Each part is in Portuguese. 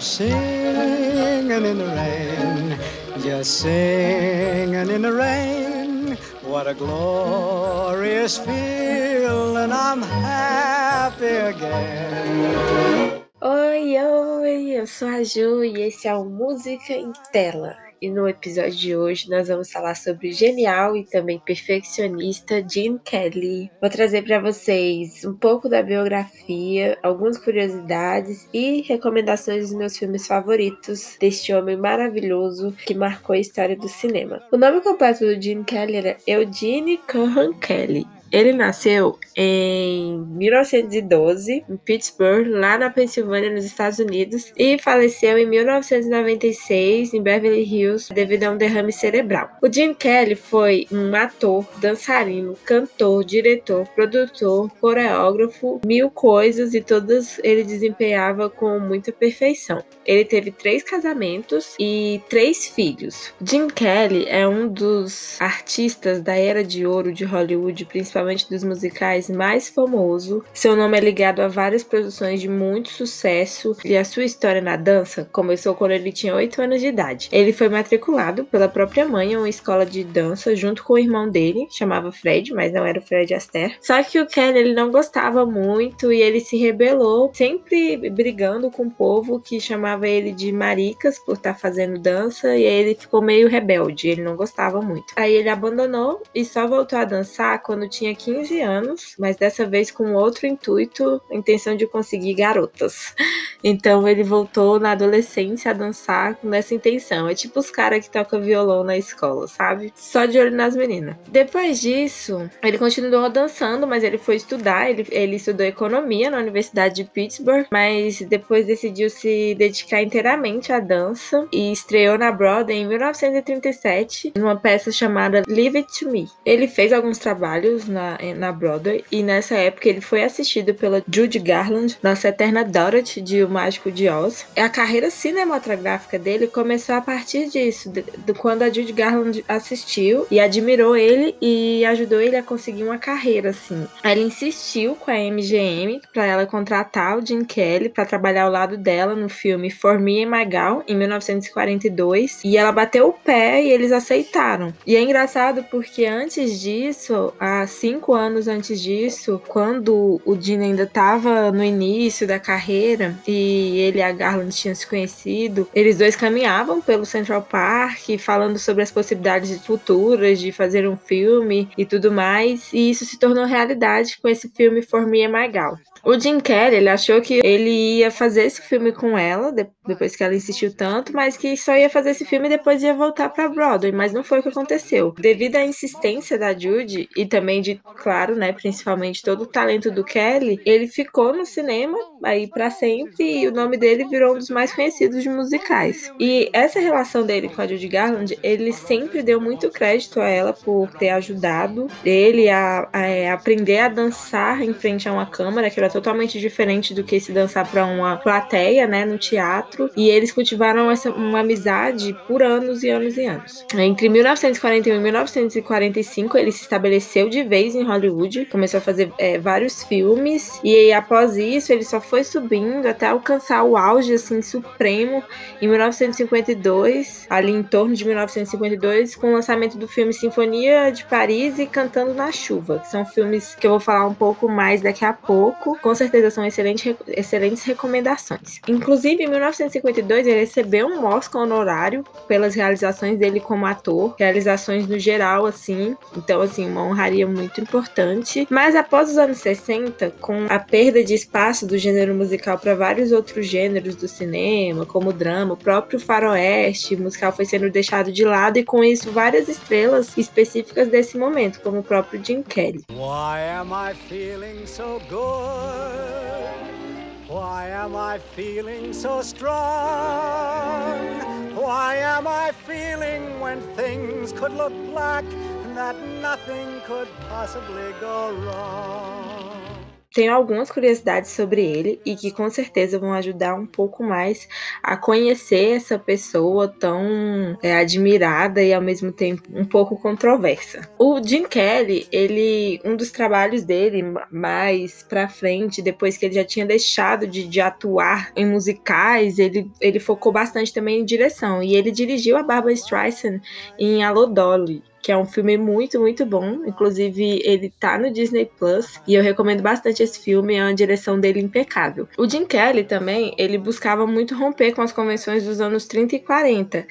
singing in the rain, just singing in the rain. What a glorious feeling, I'm happy again. Oi, oi, eu sou a Ju e esse é o Música em Tela. E no episódio de hoje nós vamos falar sobre o genial e também perfeccionista Gene Kelly. Vou trazer para vocês um pouco da biografia, algumas curiosidades e recomendações dos meus filmes favoritos deste homem maravilhoso que marcou a história do cinema. O nome completo do Gene Kelly era Eugene Cohan Kelly. Ele nasceu em 1912 em Pittsburgh, lá na Pensilvânia, nos Estados Unidos, e faleceu em 1996 em Beverly Hills devido a um derrame cerebral. O Gene Kelly foi um ator, dançarino, cantor, diretor, produtor, coreógrafo, mil coisas e todas ele desempenhava com muita perfeição. Ele teve três casamentos e três filhos. Gene Kelly é um dos artistas da era de ouro de Hollywood, principalmente principalmente dos musicais, mais famoso. Seu nome é ligado a várias produções de muito sucesso e a sua história na dança começou quando ele tinha 8 anos de idade. Ele foi matriculado pela própria mãe em uma escola de dança junto com o irmão dele, chamava Fred, mas não era o Fred Astaire. Só que o Ken ele não gostava muito e ele se rebelou, sempre brigando com o povo que chamava ele de maricas por estar tá fazendo dança e aí ele ficou meio rebelde, ele não gostava muito. Aí ele abandonou e só voltou a dançar quando tinha tinha 15 anos, mas dessa vez com outro intuito, intenção de conseguir garotas. Então ele voltou na adolescência a dançar com essa intenção. É tipo os caras que tocam violão na escola, sabe? Só de olho nas meninas. Depois disso, ele continuou dançando, mas ele foi estudar. Ele, ele estudou economia na Universidade de Pittsburgh, mas depois decidiu se dedicar inteiramente à dança e estreou na Broadway em 1937, numa peça chamada Leave It to Me. Ele fez alguns trabalhos na, na Broadway e nessa época ele foi assistido pela Judy Garland, nossa eterna Dorothy de O Mágico de Oz. A carreira cinematográfica dele começou a partir disso, de, de quando a Judy Garland assistiu e admirou ele e ajudou ele a conseguir uma carreira assim. Ela insistiu com a MGM para ela contratar o Jim Kelly para trabalhar ao lado dela no filme For Me and My Gal em 1942 e ela bateu o pé e eles aceitaram. E é engraçado porque antes disso, a cinco anos antes disso, quando o Dino ainda estava no início da carreira e ele e a Garland tinham se conhecido, eles dois caminhavam pelo Central Park falando sobre as possibilidades futuras de fazer um filme e tudo mais, e isso se tornou realidade com esse filme For Me and My Gal. O Jim Kelly, ele achou que ele ia fazer esse filme com ela, depois que ela insistiu tanto, mas que só ia fazer esse filme e depois ia voltar para Broadway, mas não foi o que aconteceu. Devido à insistência da Judy e também de, claro, né, principalmente todo o talento do Kelly, ele ficou no cinema aí para sempre e o nome dele virou um dos mais conhecidos de musicais. E essa relação dele com a Judy Garland, ele sempre deu muito crédito a ela por ter ajudado ele a, a, a é, aprender a dançar em frente a uma câmera, que era totalmente diferente do que se dançar para uma plateia, né, no teatro. E eles cultivaram essa, uma amizade por anos e anos e anos. Entre 1941 e 1945, ele se estabeleceu de vez em Hollywood, começou a fazer é, vários filmes, e após isso ele só foi subindo até alcançar o auge assim supremo em 1952, ali em torno de 1952, com o lançamento do filme Sinfonia de Paris e Cantando na Chuva, que são filmes que eu vou falar um pouco mais daqui a pouco com certeza são excelentes, excelentes recomendações. Inclusive, em 1952, ele recebeu um Oscar honorário pelas realizações dele como ator, realizações no geral, assim. Então, assim, uma honraria muito importante. Mas após os anos 60, com a perda de espaço do gênero musical para vários outros gêneros do cinema, como o drama, o próprio faroeste musical foi sendo deixado de lado e com isso várias estrelas específicas desse momento, como o próprio Jim Kelly. Why am I feeling so good? Why am I feeling so strong? Why am I feeling when things could look black and that nothing could possibly go wrong? Tenho algumas curiosidades sobre ele e que com certeza vão ajudar um pouco mais a conhecer essa pessoa tão é, admirada e ao mesmo tempo um pouco controversa. O Jim Kelly, ele, um dos trabalhos dele mais pra frente, depois que ele já tinha deixado de, de atuar em musicais, ele, ele focou bastante também em direção e ele dirigiu a Barbara Streisand em Alô Dolly, que é um filme muito, muito bom. Inclusive, ele tá no Disney Plus e eu recomendo bastante esse filme, é uma direção dele impecável. O Jim Kelly também, ele buscava muito romper com as convenções dos anos 30 e 40.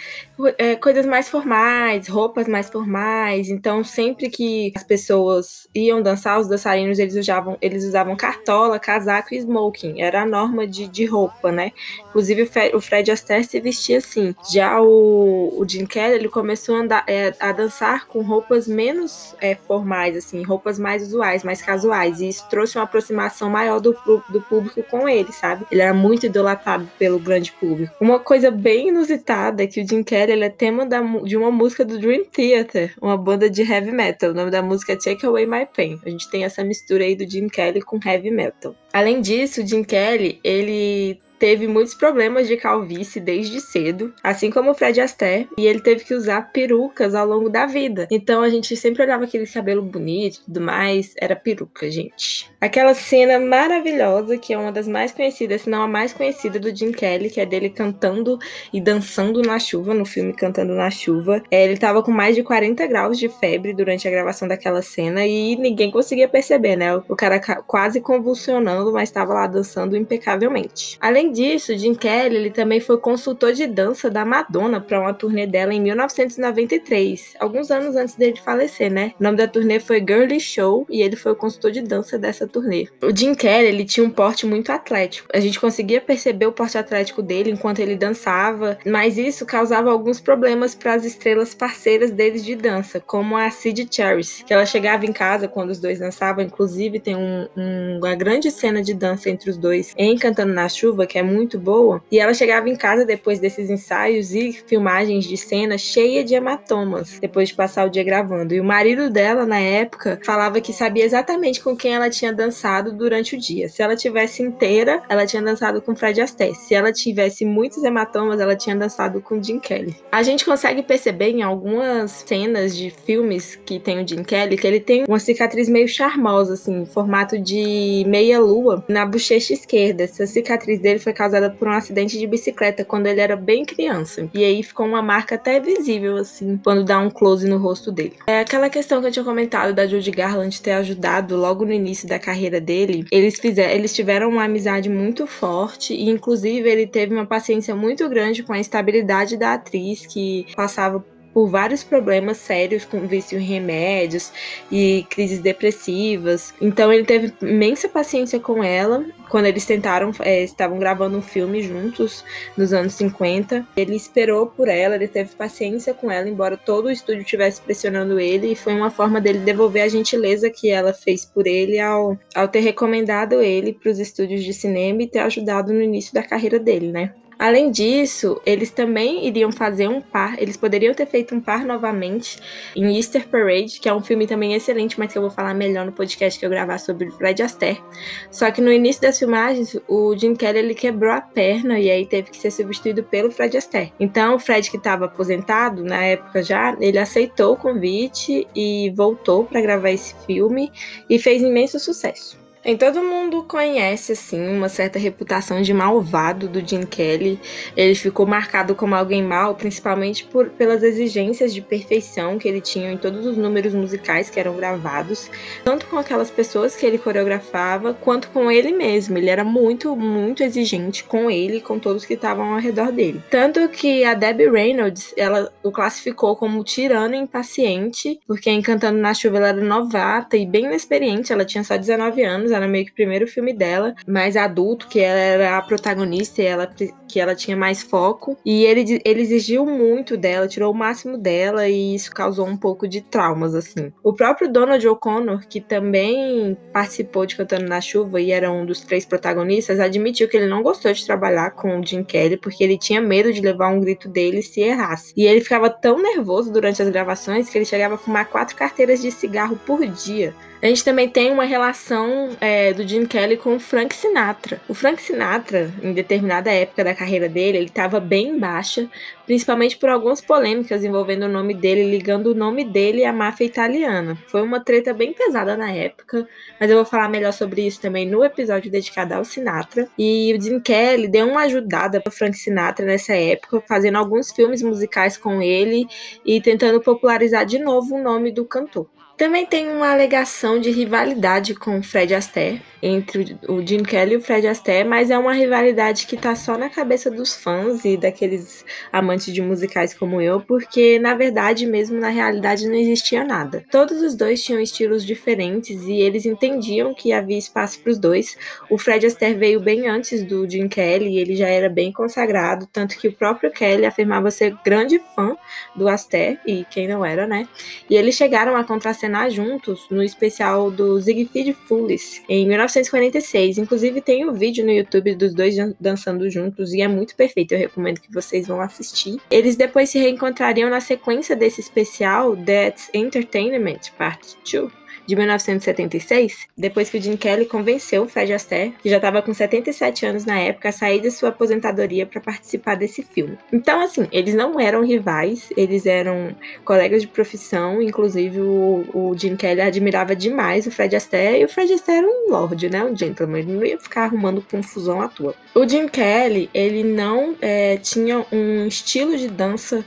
É, coisas mais formais, roupas mais formais. Então, sempre que as pessoas iam dançar, os dançarinos eles usavam, eles usavam cartola, casaco e smoking. Era a norma de, de roupa, né? Inclusive, o Fred Astaire se vestia assim. Já o, o Jim Kelly, ele começou a, andar, é, a dançar com roupas menos é, formais, assim, roupas mais usuais, mais casuais. E isso trouxe uma aproximação maior do, do público com ele, sabe? Ele era muito idolatado pelo grande público. Uma coisa bem inusitada é que o Jim Kelly ele é tema da, de uma música do Dream Theater, uma banda de heavy metal. O nome da música é Take Away My Pain. A gente tem essa mistura aí do Jim Kelly com heavy metal. Além disso, o Jim Kelly, ele teve muitos problemas de calvície desde cedo, assim como o Fred Astaire, e ele teve que usar perucas ao longo da vida. Então a gente sempre olhava aquele cabelo bonito e tudo mais, era peruca, gente. Aquela cena maravilhosa, que é uma das mais conhecidas, se não a mais conhecida do Jim Kelly, que é dele cantando e dançando na chuva, no filme Cantando na Chuva. É, ele tava com mais de 40 graus de febre durante a gravação daquela cena e ninguém conseguia perceber, né? O cara quase convulsionando, mas estava lá dançando impecavelmente. Além disso, Jim Kelly ele também foi consultor de dança da Madonna para uma turnê dela em 1993, alguns anos antes dele falecer, né? O nome da turnê foi Girly Show e ele foi o consultor de dança dessa turnê. O Jim Kelly ele tinha um porte muito atlético. A gente conseguia perceber o porte atlético dele enquanto ele dançava, mas isso causava alguns problemas para as estrelas parceiras deles de dança, como a Sid Charisse, que ela chegava em casa quando os dois dançavam. Inclusive tem um, um, uma grande cena de dança entre os dois em Cantando na Chuva, que é muito boa, e ela chegava em casa depois desses ensaios e filmagens de cena cheia de hematomas, depois de passar o dia gravando. E o marido dela, na época, falava que sabia exatamente com quem ela tinha dançado durante o dia. Se ela tivesse inteira, ela tinha dançado com Fred Astaire. Se ela tivesse muitos hematomas, ela tinha dançado com Jim Kelly. A gente consegue perceber em algumas cenas de filmes que tem o Jim Kelly que ele tem uma cicatriz meio charmosa, assim, em formato de meia-lua na bochecha esquerda. Essa cicatriz dele foi foi causada por um acidente de bicicleta quando ele era bem criança. E aí ficou uma marca até visível, assim, quando dá um close no rosto dele. É aquela questão que eu tinha comentado da Judy Garland ter ajudado logo no início da carreira dele. Eles fizeram, eles tiveram uma amizade muito forte e, inclusive, ele teve uma paciência muito grande com a estabilidade da atriz que passava por vários problemas sérios com vício em remédios e crises depressivas. Então ele teve imensa paciência com ela quando eles tentaram, é, estavam gravando um filme juntos nos anos 50. Ele esperou por ela, ele teve paciência com ela, embora todo o estúdio estivesse pressionando ele, e foi uma forma dele devolver a gentileza que ela fez por ele ao, ao ter recomendado ele para os estúdios de cinema e ter ajudado no início da carreira dele, né? Além disso, eles também iriam fazer um par, eles poderiam ter feito um par novamente em Easter Parade, que é um filme também excelente, mas que eu vou falar melhor no podcast que eu gravar sobre Fred Astaire. Só que no início das filmagens, o Jim Kelly ele quebrou a perna e aí teve que ser substituído pelo Fred Astaire. Então, o Fred que estava aposentado na época já, ele aceitou o convite e voltou para gravar esse filme e fez imenso sucesso. Em todo mundo conhece assim uma certa reputação de malvado do Jim Kelly. Ele ficou marcado como alguém mau, principalmente por, pelas exigências de perfeição que ele tinha em todos os números musicais que eram gravados, tanto com aquelas pessoas que ele coreografava, quanto com ele mesmo. Ele era muito, muito exigente com ele e com todos que estavam ao redor dele. Tanto que a Debbie Reynolds, ela o classificou como tirano impaciente, porque em Cantando na Chuva ela era novata e bem inexperiente, ela tinha só 19 anos anos, era meio que o primeiro filme dela, mais adulto, que ela era a protagonista e ela, que ela tinha mais foco. E ele, ele exigiu muito dela, tirou o máximo dela e isso causou um pouco de traumas, assim. O próprio Donald O'Connor, que também participou de Cantando na Chuva e era um dos três protagonistas, admitiu que ele não gostou de trabalhar com o Jim Kelly porque ele tinha medo de levar um grito dele se errasse. E ele ficava tão nervoso durante as gravações que ele chegava a fumar quatro carteiras de cigarro por dia A gente também tem uma relação é, do Gene Kelly com o Frank Sinatra. O Frank Sinatra, em determinada época da carreira dele, ele estava bem baixa, principalmente por algumas polêmicas envolvendo o nome dele, ligando o nome dele à máfia italiana. Foi uma treta bem pesada na época, mas eu vou falar melhor sobre isso também no episódio dedicado ao Sinatra. E o Gene Kelly deu uma ajudada para Frank Sinatra nessa época, fazendo alguns filmes musicais com ele e tentando popularizar de novo o nome do cantor. Também tem uma alegação de rivalidade com Fred Astaire, entre o Jim Kelly e o Fred Astaire, mas é uma rivalidade que tá só na cabeça dos fãs e daqueles amantes de musicais como eu, porque na verdade mesmo na realidade não existia nada. Todos os dois tinham estilos diferentes e eles entendiam que havia espaço para os dois. O Fred Astaire veio bem antes do Jim Kelly ele já era bem consagrado, tanto que o próprio Kelly afirmava ser grande fã do Astaire e quem não era, né? E eles chegaram a contracenar contracenar juntos no especial do Siegfried Fullis, em 1946. Inclusive tem um vídeo no YouTube dos dois dançando juntos e é muito perfeito, eu recomendo que vocês vão assistir. Eles depois se reencontrariam na sequência desse especial That's Entertainment Part 2 de 1976, depois que o Jim Kelly convenceu o Fred Astaire, que já estava com 77 anos na época, a sair de sua aposentadoria para participar desse filme. Então, assim, eles não eram rivais, eles eram colegas de profissão, inclusive o, o Jim Kelly admirava demais o Fred Astaire, e o Fred Astaire era um lord, né, um gentleman, ele não ia ficar arrumando confusão à toa. O Jim Kelly, ele não é, tinha um estilo de dança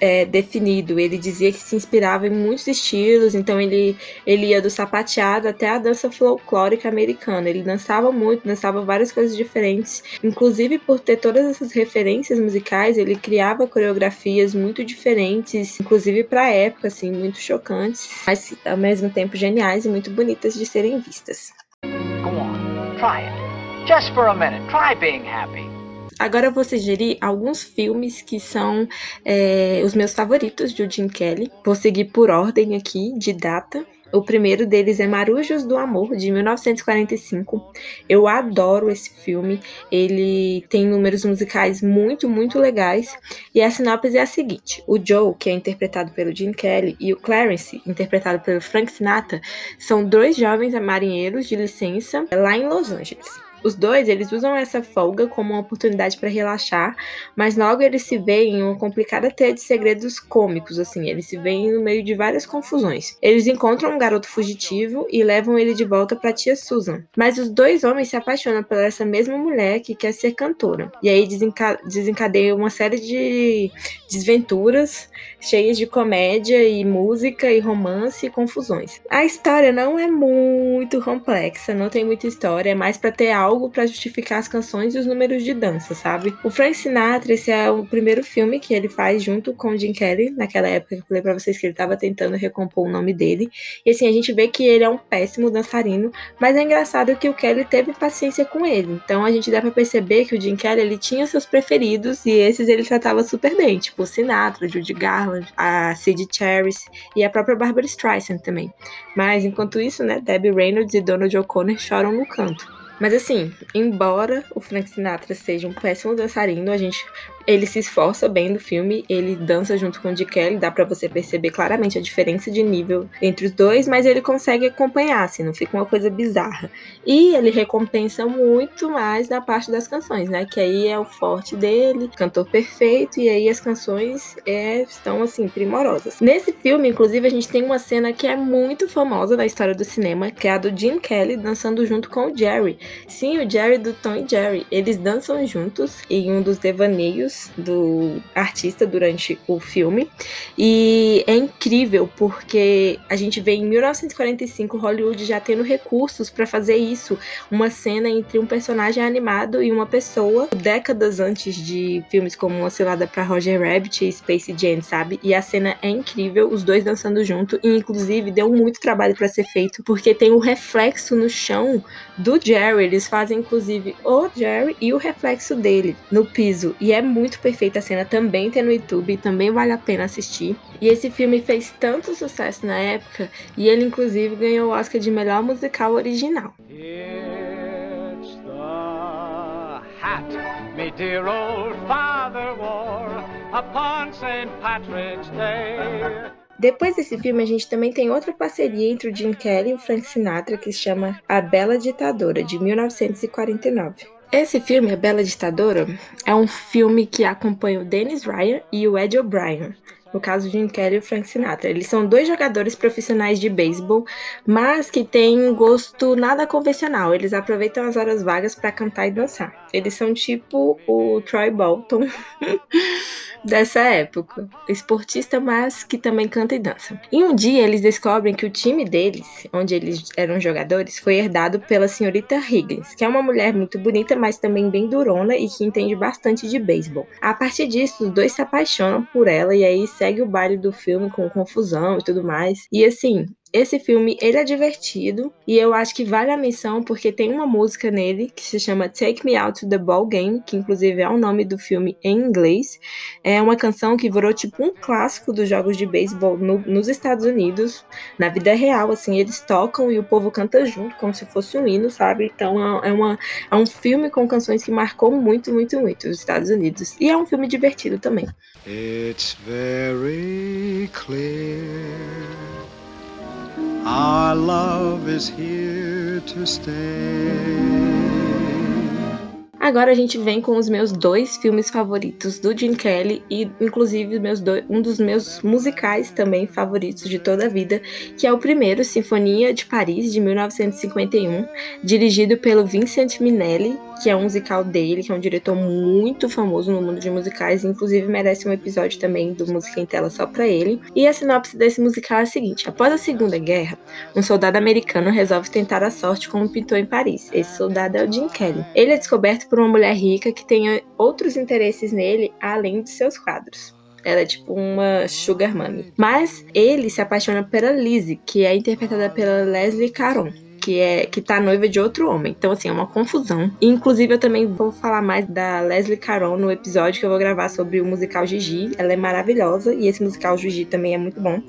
é, definido. Ele dizia que se inspirava em muitos estilos, então ele, ele ia do sapateado até a dança folclórica americana. Ele dançava muito, dançava várias coisas diferentes. Inclusive, por ter todas essas referências musicais, ele criava coreografias muito diferentes, inclusive para a época, assim, muito chocantes, mas ao mesmo tempo geniais e muito bonitas de serem vistas. Go on, try it. Just for a minute, try being happy. Agora eu vou sugerir alguns filmes que são é, os meus favoritos de Jim Kelly. Vou seguir por ordem aqui de data. O primeiro deles é Marujos do Amor, de 1945. Eu adoro esse filme. Ele tem números musicais muito, muito legais. E a sinopse é a seguinte: o Joe, que é interpretado pelo Jim Kelly, e o Clarence, interpretado pelo Frank Sinatra, são dois jovens marinheiros de licença lá em Los Angeles. Os dois, eles usam essa folga como uma oportunidade para relaxar, mas logo eles se veem em uma complicada teia de segredos cômicos, assim, eles se veem no meio de várias confusões. Eles encontram um garoto fugitivo e levam ele de volta para tia Susan. Mas os dois homens se apaixonam por essa mesma mulher que quer ser cantora. E aí desenca desencadeia uma série de desventuras cheias de comédia e música e romance e confusões. A história não é muito complexa, não tem muita história, é mais para ter algo algo para justificar as canções e os números de dança, sabe? O Frank Sinatra, esse é o primeiro filme que ele faz junto com o Jim Kelly, naquela época que eu falei pra vocês que ele tava tentando recompor o nome dele. E assim, a gente vê que ele é um péssimo dançarino, mas é engraçado que o Kelly teve paciência com ele. Então a gente dá pra perceber que o Jim Kelly, ele tinha seus preferidos e esses ele tratava super bem, tipo o Sinatra, Judy Garland, a Sid Charisse e a própria Barbara Streisand também. Mas enquanto isso, né, Debbie Reynolds e Donald O'Connor choram no canto. Mas assim, embora o Frank Sinatra seja um péssimo dançarino, a gente ele se esforça bem no filme, ele dança junto com o Dick Kelly, dá para você perceber claramente a diferença de nível entre os dois, mas ele consegue acompanhar, assim, não fica uma coisa bizarra. E ele recompensa muito mais da parte das canções, né? Que aí é o forte dele, cantor perfeito, e aí as canções é, estão, assim, primorosas. Nesse filme, inclusive, a gente tem uma cena que é muito famosa na história do cinema, que é a do Jim Kelly dançando junto com o Jerry. Sim, o Jerry do Tom e Jerry. Eles dançam juntos em um dos devaneios do artista durante o filme. E é incrível porque a gente vê em 1945 Hollywood já tendo recursos para fazer isso, uma cena entre um personagem animado e uma pessoa, décadas antes de filmes como Uma Cilada para Roger Rabbit e Space Jam, sabe? E a cena é incrível, os dois dançando junto. E inclusive deu muito trabalho para ser feito porque tem o reflexo no chão do Jerry, eles fazem inclusive o Jerry e o reflexo dele no piso. E é muito muito perfeita a cena, também tem no YouTube, também vale a pena assistir. E esse filme fez tanto sucesso na época, e ele inclusive ganhou o Oscar de melhor musical original. It's the hat me dear old father wore upon St. Patrick's Day. Depois desse filme, a gente também tem outra parceria entre o Jim Kelly e o Frank Sinatra que se chama A Bela Ditadora, de 1949. Esse filme, A Bela Ditadora, é um filme que acompanha o Dennis Ryan e o Ed O'Brien. No caso, Jim Kelly e Frank Sinatra. Eles são dois jogadores profissionais de beisebol, mas que têm um gosto nada convencional. Eles aproveitam as horas vagas para cantar e dançar. Eles são tipo o Troy Bolton dessa época. Esportista, mas que também canta e dança. E um dia eles descobrem que o time deles, onde eles eram jogadores, foi herdado pela senhorita Higgins, que é uma mulher muito bonita, mas também bem durona e que entende bastante de beisebol. A partir disso, os dois se apaixonam por ela e aí segue o baile do filme com confusão e tudo mais. E assim, esse filme, ele é divertido e eu acho que vale a menção porque tem uma música nele que se chama Take Me Out to the Ball Game, que inclusive é o nome do filme em inglês. É uma canção que virou tipo um clássico dos jogos de beisebol no, nos Estados Unidos. Na vida real, assim, eles tocam e o povo canta junto, como se fosse um hino, sabe? Então é, uma, é um filme com canções que marcou muito, muito, muito os Estados Unidos. E é um filme divertido também. It's very clear. Our love is here to stay. Agora a gente vem com os meus dois filmes favoritos do Jim Kelly e inclusive meus dois, um dos meus musicais também favoritos de toda a vida, que é o primeiro Sinfonia de Paris de 1951, dirigido pelo Vincent Minnelli, que é um musical dele, que é um diretor muito famoso no mundo de musicais, inclusive merece um episódio também do Música em Tela só para ele. E a sinopse desse musical é a seguinte: após a Segunda Guerra, um soldado americano resolve tentar a sorte como pintor em Paris. Esse soldado é o Jim Kelly. Ele é descoberto por uma mulher rica que tenha outros interesses nele além de seus quadros. Ela é tipo uma sugar mommy. Mas ele se apaixona pela Lizzie, que é interpretada pela Leslie Caron que é que tá noiva de outro homem. Então, assim, é uma confusão. Inclusive, eu também vou falar mais da Leslie Caron no episódio que eu vou gravar sobre o musical Gigi. Ela é maravilhosa e esse musical Gigi também é muito bom.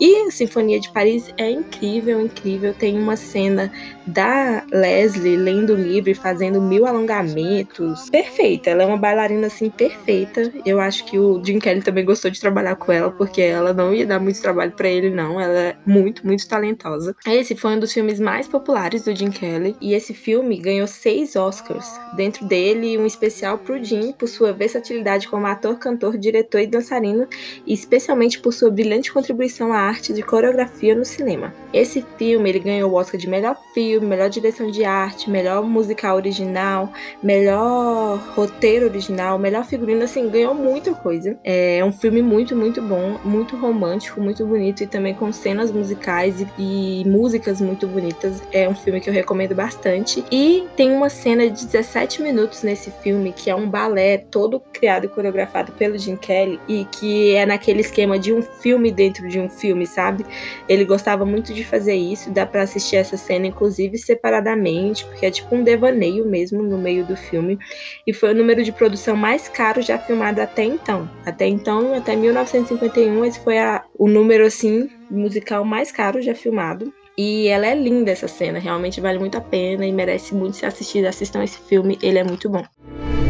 E a Sinfonia de Paris é incrível, incrível. Tem uma cena da Leslie lendo o livro e fazendo mil alongamentos. Perfeita, ela é uma bailarina assim perfeita. Eu acho que o Jim Kelly também gostou de trabalhar com ela, porque ela não ia dar muito trabalho para ele, não. Ela é muito, muito talentosa. Esse foi um dos filmes mais populares do Jim Kelly e esse filme ganhou seis Oscars. Dentro dele, um especial pro Jim por sua versatilidade como ator, cantor, diretor e dançarino, e especialmente por sua brilhante contribuição à arte de coreografia no cinema. Esse filme ele ganhou o Oscar de melhor filme filme, melhor direção de arte, melhor musical original, melhor roteiro original, melhor figurino, assim, ganhou muita coisa. É um filme muito, muito bom, muito romântico, muito bonito e também com cenas musicais e, e músicas muito bonitas. É um filme que eu recomendo bastante. E tem uma cena de 17 minutos nesse filme que é um balé todo criado e coreografado pelo Jim Kelly e que é naquele esquema de um filme dentro de um filme, sabe? Ele gostava muito de fazer isso, dá para assistir essa cena inclusive inclusive separadamente, porque é tipo um devaneio mesmo no meio do filme, e foi o número de produção mais caro já filmado até então. Até então, até 1951, esse foi a, o número assim musical mais caro já filmado. E ela é linda essa cena, realmente vale muito a pena e merece muito ser assistida. Assistam esse filme, ele é muito bom.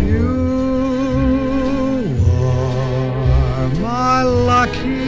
You are my lucky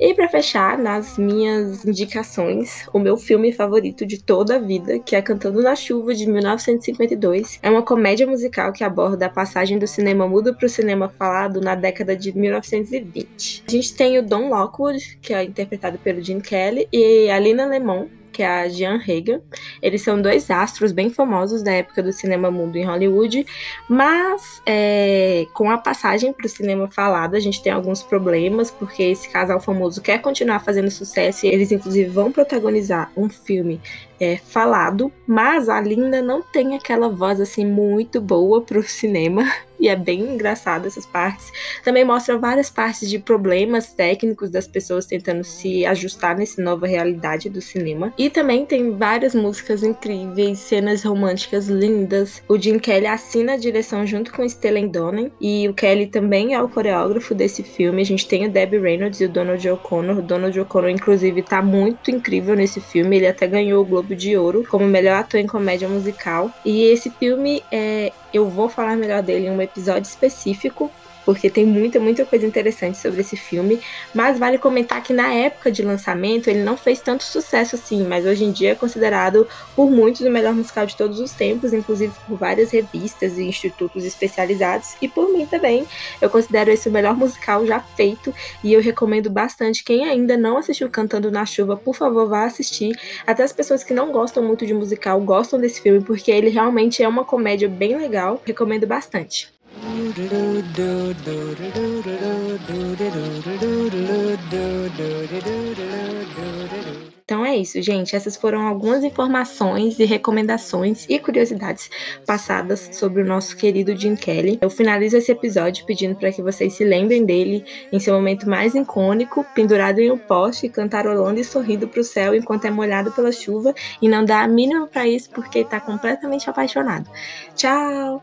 E para fechar, nas minhas indicações, o meu filme favorito de toda a vida, que é Cantando na Chuva de 1952, é uma comédia musical que aborda a passagem do cinema mudo para o cinema falado na década de 1920. A gente tem o Don Lockwood, que é interpretado pelo Gene Kelly, e a Lina Lemon, que é a Jean Hager. Eles são dois astros bem famosos da época do cinema mudo em Hollywood, mas é, com a passagem para o cinema falado, a gente tem alguns problemas, porque esse casal famoso quer continuar fazendo sucesso e eles, inclusive, vão protagonizar um filme é, falado, mas a Linda não tem aquela voz assim muito boa para o cinema e é bem engraçado essas partes. Também mostra várias partes de problemas técnicos das pessoas tentando se ajustar nessa nova realidade do cinema. E também tem várias músicas incríveis, cenas românticas lindas. O Jim Kelly assina a direção junto com Stellan Donen e o Kelly também é o coreógrafo desse filme. A gente tem o Debbie Reynolds e o Donald O'Connor. O Donald O'Connor, inclusive, tá muito incrível nesse filme. Ele até ganhou o Globo de Ouro como melhor ator em comédia musical. E esse filme é, eu vou falar melhor dele em um episódio específico, porque tem muita, muita coisa interessante sobre esse filme. Mas vale comentar que na época de lançamento ele não fez tanto sucesso assim, mas hoje em dia é considerado por muitos o melhor musical de todos os tempos, inclusive por várias revistas e institutos especializados, e por mim também. Eu considero esse o melhor musical já feito e eu recomendo bastante. Quem ainda não assistiu Cantando na Chuva, por favor, vá assistir. Até as pessoas que não gostam muito de musical gostam desse filme, porque ele realmente é uma comédia bem legal. Recomendo bastante. Então é isso, gente. Essas foram algumas informações e recomendações e curiosidades passadas sobre o nosso querido Jim Kelly. Eu finalizo esse episódio pedindo para que vocês se lembrem dele em seu momento mais icônico, pendurado em um poste, cantarolando e sorrindo para o céu enquanto é molhado pela chuva e não dá a mínima para isso porque está completamente apaixonado. Tchau!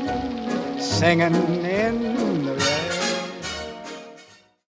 singing in